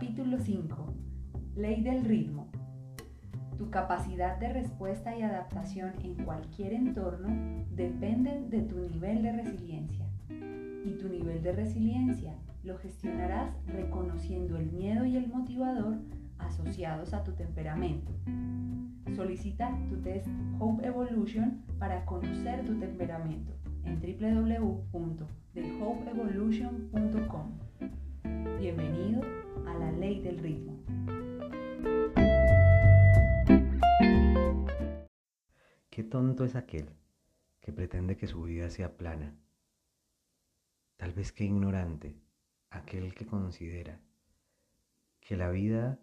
Capítulo 5. Ley del ritmo. Tu capacidad de respuesta y adaptación en cualquier entorno dependen de tu nivel de resiliencia. Y tu nivel de resiliencia lo gestionarás reconociendo el miedo y el motivador asociados a tu temperamento. Solicita tu test Hope Evolution para conocer tu temperamento en www.thehopeevolution.com. Bienvenido a la ley del ritmo. Qué tonto es aquel que pretende que su vida sea plana. Tal vez qué ignorante aquel que considera que la vida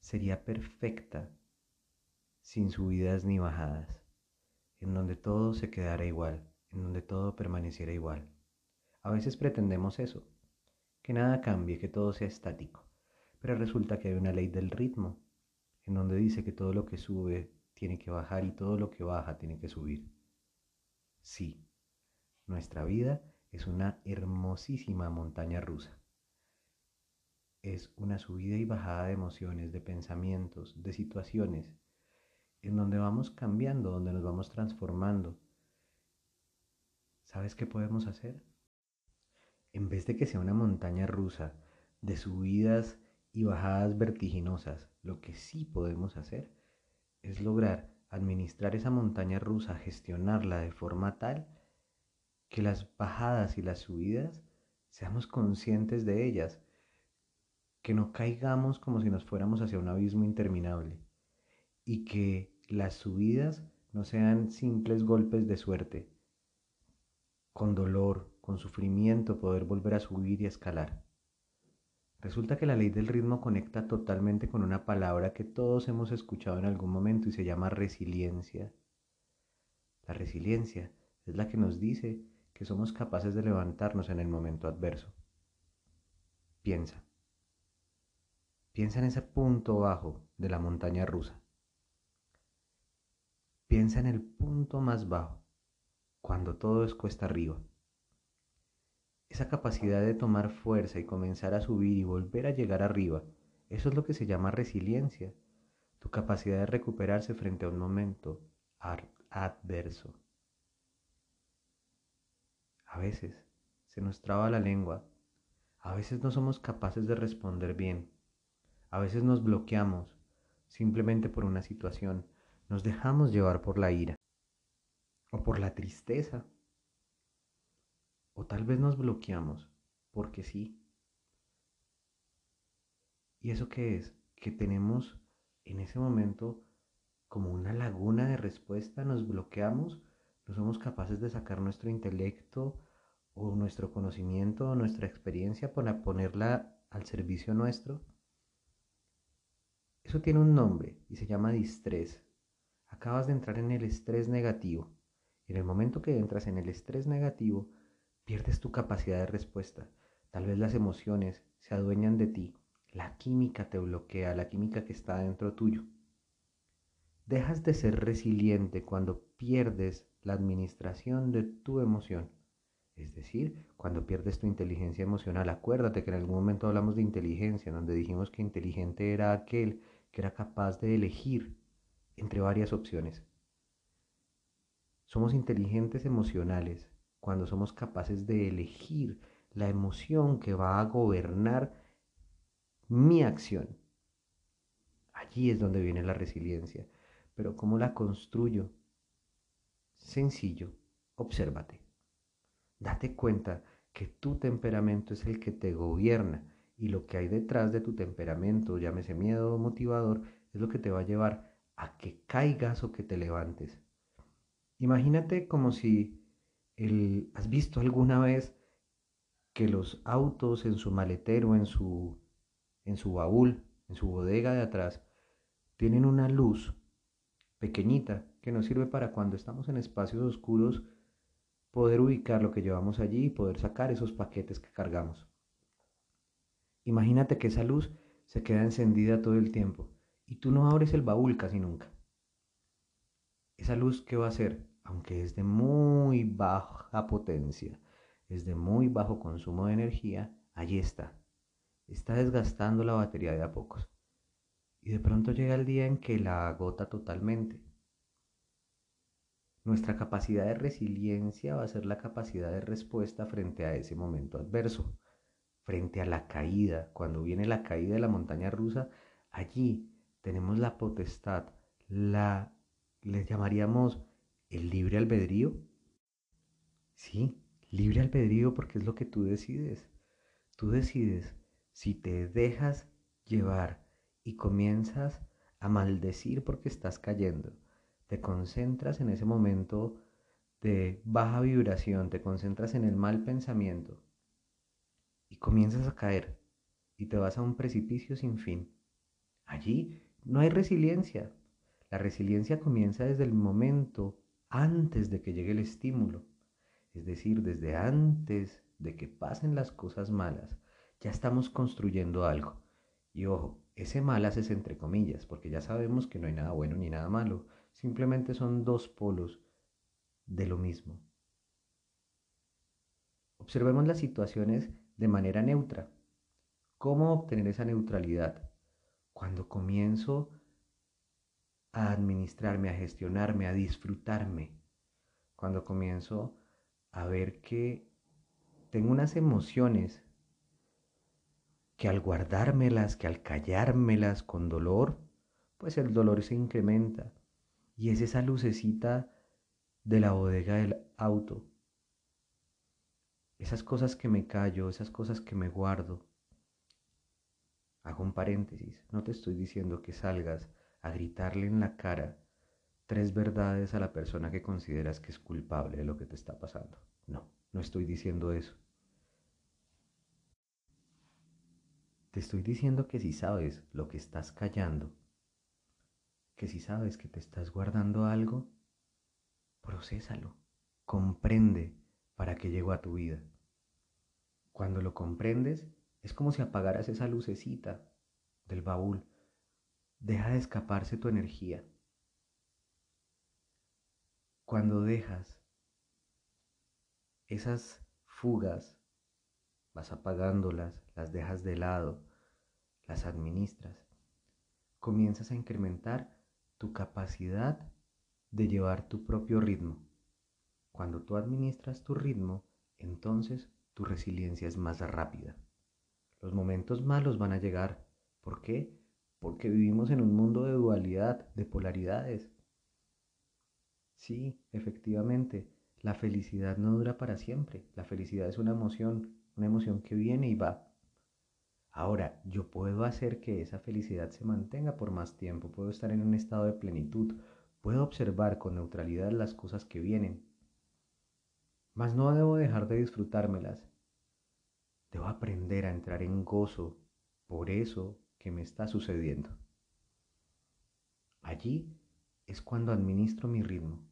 sería perfecta sin subidas ni bajadas, en donde todo se quedara igual, en donde todo permaneciera igual. A veces pretendemos eso, que nada cambie, que todo sea estático. Pero resulta que hay una ley del ritmo, en donde dice que todo lo que sube tiene que bajar y todo lo que baja tiene que subir. Sí, nuestra vida es una hermosísima montaña rusa. Es una subida y bajada de emociones, de pensamientos, de situaciones, en donde vamos cambiando, donde nos vamos transformando. ¿Sabes qué podemos hacer? En vez de que sea una montaña rusa de subidas y bajadas vertiginosas, lo que sí podemos hacer es lograr administrar esa montaña rusa, gestionarla de forma tal que las bajadas y las subidas seamos conscientes de ellas, que no caigamos como si nos fuéramos hacia un abismo interminable y que las subidas no sean simples golpes de suerte, con dolor, con sufrimiento poder volver a subir y escalar. Resulta que la ley del ritmo conecta totalmente con una palabra que todos hemos escuchado en algún momento y se llama resiliencia. La resiliencia es la que nos dice que somos capaces de levantarnos en el momento adverso. Piensa. Piensa en ese punto bajo de la montaña rusa. Piensa en el punto más bajo, cuando todo es cuesta arriba esa capacidad de tomar fuerza y comenzar a subir y volver a llegar arriba, eso es lo que se llama resiliencia, tu capacidad de recuperarse frente a un momento adverso. A veces se nos traba la lengua, a veces no somos capaces de responder bien, a veces nos bloqueamos simplemente por una situación, nos dejamos llevar por la ira o por la tristeza o tal vez nos bloqueamos, porque sí. ¿Y eso qué es? Que tenemos en ese momento como una laguna de respuesta, nos bloqueamos, no somos capaces de sacar nuestro intelecto o nuestro conocimiento o nuestra experiencia para ponerla al servicio nuestro. Eso tiene un nombre y se llama distrés. Acabas de entrar en el estrés negativo. En el momento que entras en el estrés negativo, pierdes tu capacidad de respuesta. Tal vez las emociones se adueñan de ti. La química te bloquea, la química que está dentro tuyo. Dejas de ser resiliente cuando pierdes la administración de tu emoción. Es decir, cuando pierdes tu inteligencia emocional. Acuérdate que en algún momento hablamos de inteligencia, donde dijimos que inteligente era aquel que era capaz de elegir entre varias opciones. Somos inteligentes emocionales cuando somos capaces de elegir la emoción que va a gobernar mi acción. Allí es donde viene la resiliencia. Pero ¿cómo la construyo? Sencillo, obsérvate. Date cuenta que tu temperamento es el que te gobierna y lo que hay detrás de tu temperamento, llámese miedo motivador, es lo que te va a llevar a que caigas o que te levantes. Imagínate como si ¿Has visto alguna vez que los autos en su maletero, en su, en su baúl, en su bodega de atrás, tienen una luz pequeñita que nos sirve para cuando estamos en espacios oscuros poder ubicar lo que llevamos allí y poder sacar esos paquetes que cargamos. Imagínate que esa luz se queda encendida todo el tiempo y tú no abres el baúl casi nunca. Esa luz, ¿qué va a hacer? Aunque es de muy baja potencia, es de muy bajo consumo de energía, allí está. está desgastando la batería de a pocos. Y de pronto llega el día en que la agota totalmente. Nuestra capacidad de resiliencia va a ser la capacidad de respuesta frente a ese momento adverso, frente a la caída. Cuando viene la caída de la montaña rusa, allí tenemos la potestad, la, le llamaríamos el libre albedrío. Sí, libre albedrío porque es lo que tú decides. Tú decides si te dejas llevar y comienzas a maldecir porque estás cayendo te concentras en ese momento de baja vibración, te concentras en el mal pensamiento y comienzas a caer y te vas a un precipicio sin fin. Allí no hay resiliencia. La resiliencia comienza desde el momento antes de que llegue el estímulo, es decir, desde antes de que pasen las cosas malas. Ya estamos construyendo algo. Y ojo, ese malas es entre comillas, porque ya sabemos que no hay nada bueno ni nada malo, Simplemente son dos polos de lo mismo. Observemos las situaciones de manera neutra. ¿Cómo obtener esa neutralidad? Cuando comienzo a administrarme, a gestionarme, a disfrutarme. Cuando comienzo a ver que tengo unas emociones que al guardármelas, que al callármelas con dolor, pues el dolor se incrementa y es esa lucecita de la bodega del auto. Esas cosas que me callo, esas cosas que me guardo. Hago un paréntesis, no te estoy diciendo que salgas a gritarle en la cara tres verdades a la persona que consideras que es culpable de lo que te está pasando. No, no estoy diciendo eso. Te estoy diciendo que si sabes lo que estás callando, que si sabes que te estás guardando algo, procésalo, comprende para qué llegó a tu vida. Cuando lo comprendes, es como si apagaras esa lucecita del baúl. Deja de escaparse tu energía. Cuando dejas esas fugas, vas apagándolas, las dejas de lado, las administras, comienzas a incrementar tu capacidad de llevar tu propio ritmo. Cuando tú administras tu ritmo, entonces tu resiliencia es más rápida. Los momentos malos van a llegar. ¿Por qué? Porque vivimos en un mundo de dualidad, de polaridades. Sí, efectivamente, la felicidad no dura para siempre. La felicidad es una emoción, una emoción que viene y va. Ahora, yo puedo hacer que esa felicidad se mantenga por más tiempo, puedo estar en un estado de plenitud, puedo observar con neutralidad las cosas que vienen. Mas no debo dejar de disfrutármelas. Debo aprender a entrar en gozo por eso que me está sucediendo. Allí es cuando administro mi ritmo,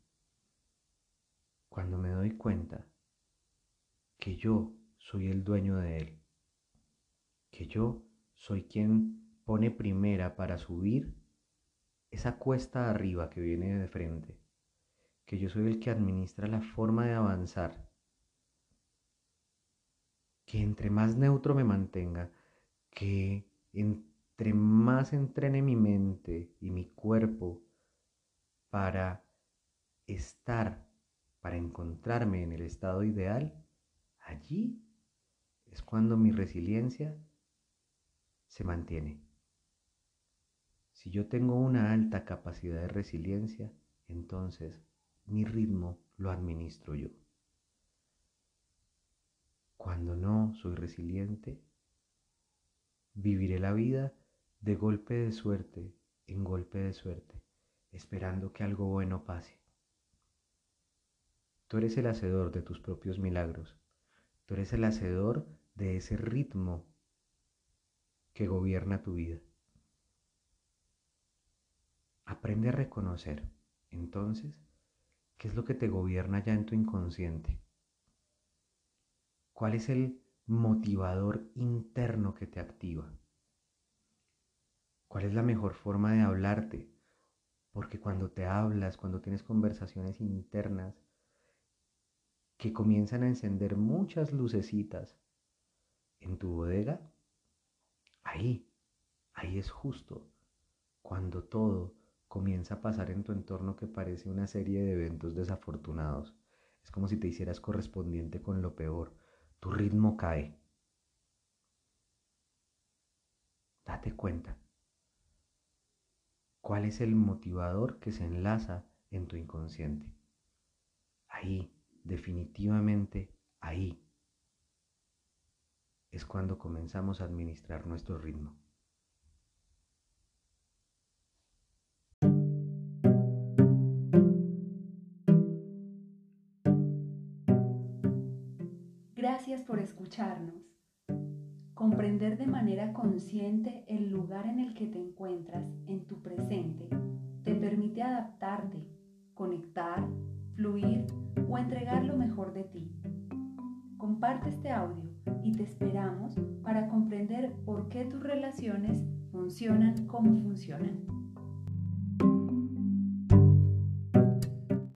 cuando me doy cuenta que yo soy el dueño de él. Que yo soy quien pone primera para subir esa cuesta arriba que viene de frente, que yo soy el que administra la forma de avanzar, que entre más neutro me mantenga, que entre más entrene mi mente y mi cuerpo para estar, para encontrarme en el estado ideal, allí es cuando mi resiliencia se mantiene. Si yo tengo una alta capacidad de resiliencia, entonces mi ritmo lo administro yo. Cuando no soy resiliente, viviré la vida de golpe de suerte en golpe de suerte, esperando que algo bueno pase. Tú eres el hacedor de tus propios milagros. Tú eres el hacedor de ese ritmo que gobierna tu vida. Aprende a reconocer, entonces, qué es lo que te gobierna ya en tu inconsciente. ¿Cuál es el motivador interno que te activa? ¿Cuál es la mejor forma de hablarte? Porque cuando te hablas, cuando tienes conversaciones internas que comienzan a encender muchas lucecitas en tu bodega, Ahí, ahí es justo cuando todo comienza a pasar en tu entorno que parece una serie de eventos desafortunados. Es como si te hicieras correspondiente con lo peor. Tu ritmo cae. Date cuenta. ¿Cuál es el motivador que se enlaza en tu inconsciente? Ahí, definitivamente ahí, es cuando comenzamos a administrar nuestro ritmo. Gracias por escucharnos. Comprender de manera consciente el lugar en el que te encuentras en tu adaptarte, conectar, fluir o entregar lo mejor de ti. Comparte este audio y te esperamos para comprender por qué tus relaciones funcionan como funcionan.